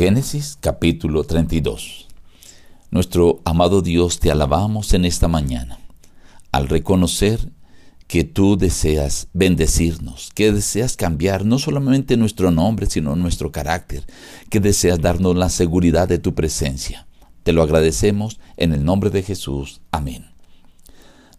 Génesis capítulo 32. Nuestro amado Dios, te alabamos en esta mañana al reconocer que tú deseas bendecirnos, que deseas cambiar no solamente nuestro nombre, sino nuestro carácter, que deseas darnos la seguridad de tu presencia. Te lo agradecemos en el nombre de Jesús. Amén.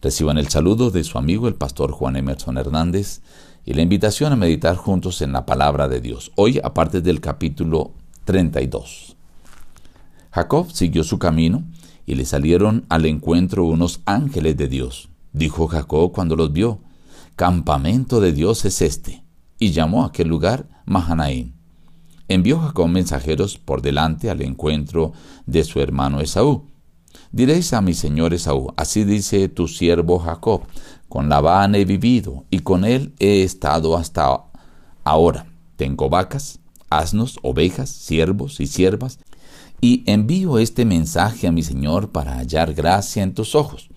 Reciban el saludo de su amigo el pastor Juan Emerson Hernández y la invitación a meditar juntos en la palabra de Dios. Hoy, aparte del capítulo 32. Jacob siguió su camino y le salieron al encuentro unos ángeles de Dios. Dijo Jacob cuando los vio, Campamento de Dios es este, y llamó a aquel lugar Mahanaim. Envió Jacob mensajeros por delante al encuentro de su hermano Esaú. Diréis a mi señor Esaú, así dice tu siervo Jacob, con Labán he vivido y con él he estado hasta ahora. Tengo vacas, asnos, ovejas, siervos y siervas, y envío este mensaje a mi señor para hallar gracia en tus ojos.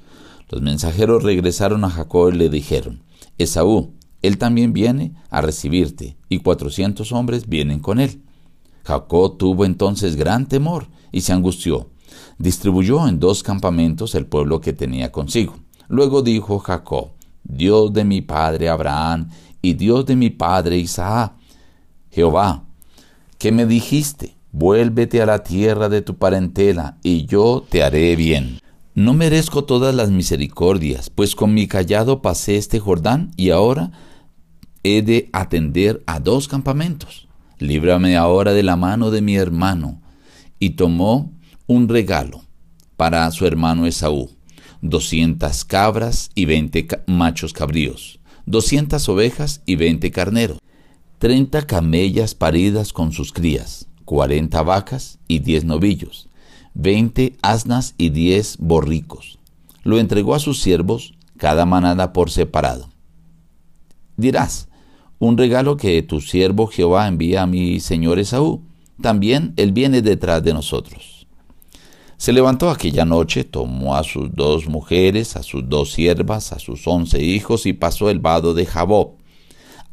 Los mensajeros regresaron a Jacob y le dijeron, Esaú, él también viene a recibirte, y cuatrocientos hombres vienen con él. Jacob tuvo entonces gran temor y se angustió. Distribuyó en dos campamentos el pueblo que tenía consigo. Luego dijo Jacob, Dios de mi padre Abraham y Dios de mi padre Isaac, Jehová, ¿qué me dijiste? Vuélvete a la tierra de tu parentela, y yo te haré bien. No merezco todas las misericordias, pues con mi callado pasé este Jordán, y ahora he de atender a dos campamentos. Líbrame ahora de la mano de mi hermano. Y tomó un regalo para su hermano Esaú, doscientas cabras y veinte machos cabríos, doscientas ovejas y veinte carneros, treinta camellas paridas con sus crías, cuarenta vacas y diez novillos, veinte asnas y diez borricos. Lo entregó a sus siervos, cada manada por separado. Dirás, un regalo que tu siervo Jehová envía a mi señor Esaú, también él viene detrás de nosotros. Se levantó aquella noche, tomó a sus dos mujeres, a sus dos siervas, a sus once hijos y pasó el vado de Jabob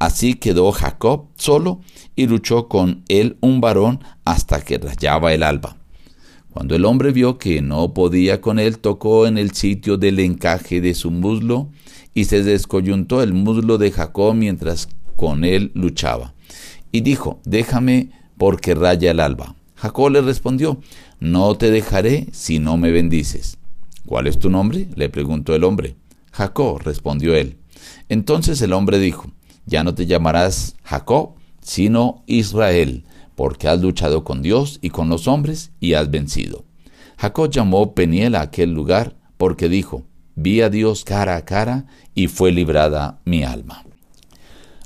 Así quedó Jacob solo y luchó con él un varón hasta que rayaba el alba. Cuando el hombre vio que no podía con él, tocó en el sitio del encaje de su muslo y se descoyuntó el muslo de Jacob mientras con él luchaba. Y dijo, déjame porque raya el alba. Jacob le respondió, no te dejaré si no me bendices. ¿Cuál es tu nombre? le preguntó el hombre. Jacob, respondió él. Entonces el hombre dijo, ya no te llamarás Jacob, sino Israel, porque has luchado con Dios y con los hombres y has vencido. Jacob llamó Peniel a aquel lugar porque dijo, vi a Dios cara a cara y fue librada mi alma.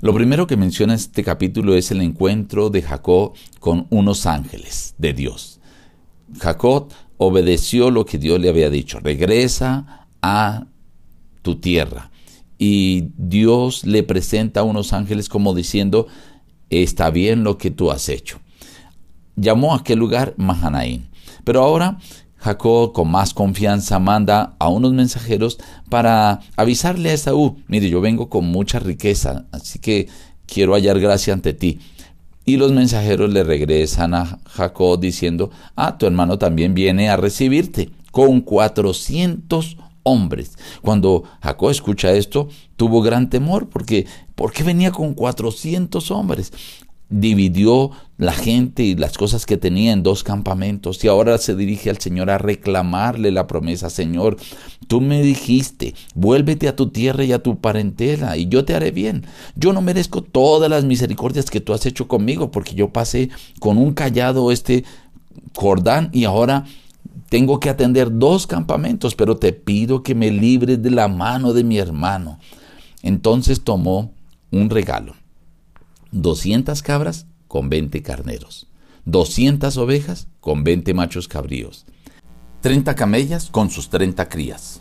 Lo primero que menciona este capítulo es el encuentro de Jacob con unos ángeles de Dios. Jacob obedeció lo que Dios le había dicho, regresa a tu tierra y Dios le presenta a unos ángeles como diciendo, está bien lo que tú has hecho. Llamó a aquel lugar Mahanaim. Pero ahora Jacob con más confianza manda a unos mensajeros para avisarle a Esaú, mire, yo vengo con mucha riqueza, así que quiero hallar gracia ante ti. Y los mensajeros le regresan a Jacob diciendo, ah, tu hermano también viene a recibirte con 400 hombres. Cuando Jacob escucha esto, tuvo gran temor porque ¿por qué venía con 400 hombres? Dividió la gente y las cosas que tenía en dos campamentos y ahora se dirige al Señor a reclamarle la promesa, Señor, tú me dijiste, vuélvete a tu tierra y a tu parentela y yo te haré bien. Yo no merezco todas las misericordias que tú has hecho conmigo porque yo pasé con un callado este Jordán y ahora tengo que atender dos campamentos, pero te pido que me libres de la mano de mi hermano. Entonces tomó un regalo, 200 cabras con 20 carneros, 200 ovejas con 20 machos cabríos, 30 camellas con sus 30 crías,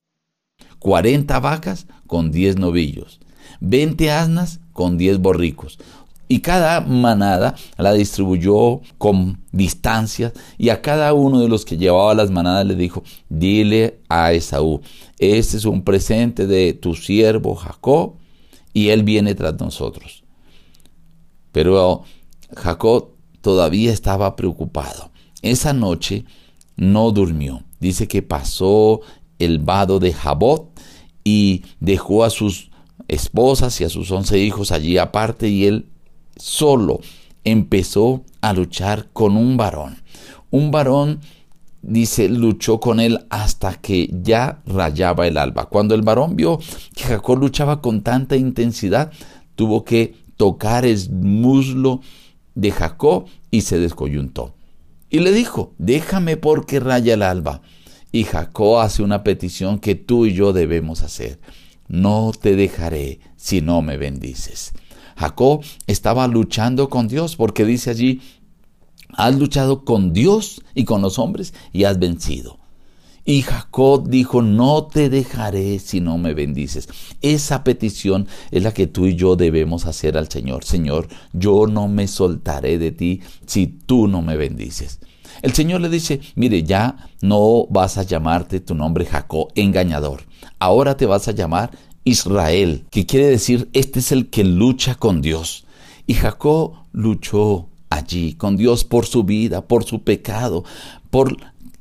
40 vacas con 10 novillos, 20 asnas con 10 borricos, y cada manada la distribuyó con distancias y a cada uno de los que llevaba las manadas le dijo, dile a Esaú, este es un presente de tu siervo Jacob y él viene tras nosotros. Pero Jacob todavía estaba preocupado. Esa noche no durmió. Dice que pasó el vado de Jabot y dejó a sus esposas y a sus once hijos allí aparte y él solo empezó a luchar con un varón. Un varón, dice, luchó con él hasta que ya rayaba el alba. Cuando el varón vio que Jacob luchaba con tanta intensidad, tuvo que tocar el muslo de Jacob y se descoyuntó. Y le dijo, déjame porque raya el alba. Y Jacob hace una petición que tú y yo debemos hacer. No te dejaré si no me bendices. Jacob estaba luchando con Dios porque dice allí, has luchado con Dios y con los hombres y has vencido. Y Jacob dijo, no te dejaré si no me bendices. Esa petición es la que tú y yo debemos hacer al Señor. Señor, yo no me soltaré de ti si tú no me bendices. El Señor le dice, mire, ya no vas a llamarte tu nombre Jacob, engañador. Ahora te vas a llamar Israel, que quiere decir, este es el que lucha con Dios. Y Jacob luchó allí con Dios por su vida, por su pecado, por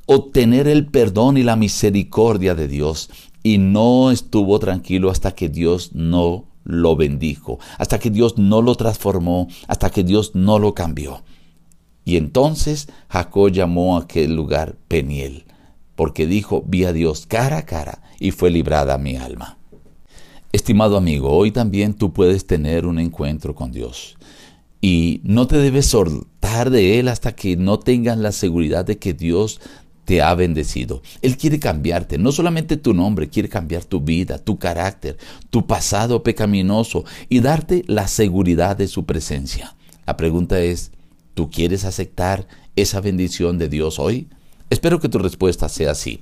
obtener el perdón y la misericordia de Dios. Y no estuvo tranquilo hasta que Dios no lo bendijo, hasta que Dios no lo transformó, hasta que Dios no lo cambió. Y entonces Jacob llamó a aquel lugar Peniel, porque dijo, vi a Dios cara a cara y fue librada mi alma. Estimado amigo, hoy también tú puedes tener un encuentro con Dios y no te debes soltar de Él hasta que no tengas la seguridad de que Dios te ha bendecido. Él quiere cambiarte, no solamente tu nombre, quiere cambiar tu vida, tu carácter, tu pasado pecaminoso y darte la seguridad de su presencia. La pregunta es, ¿tú quieres aceptar esa bendición de Dios hoy? Espero que tu respuesta sea sí.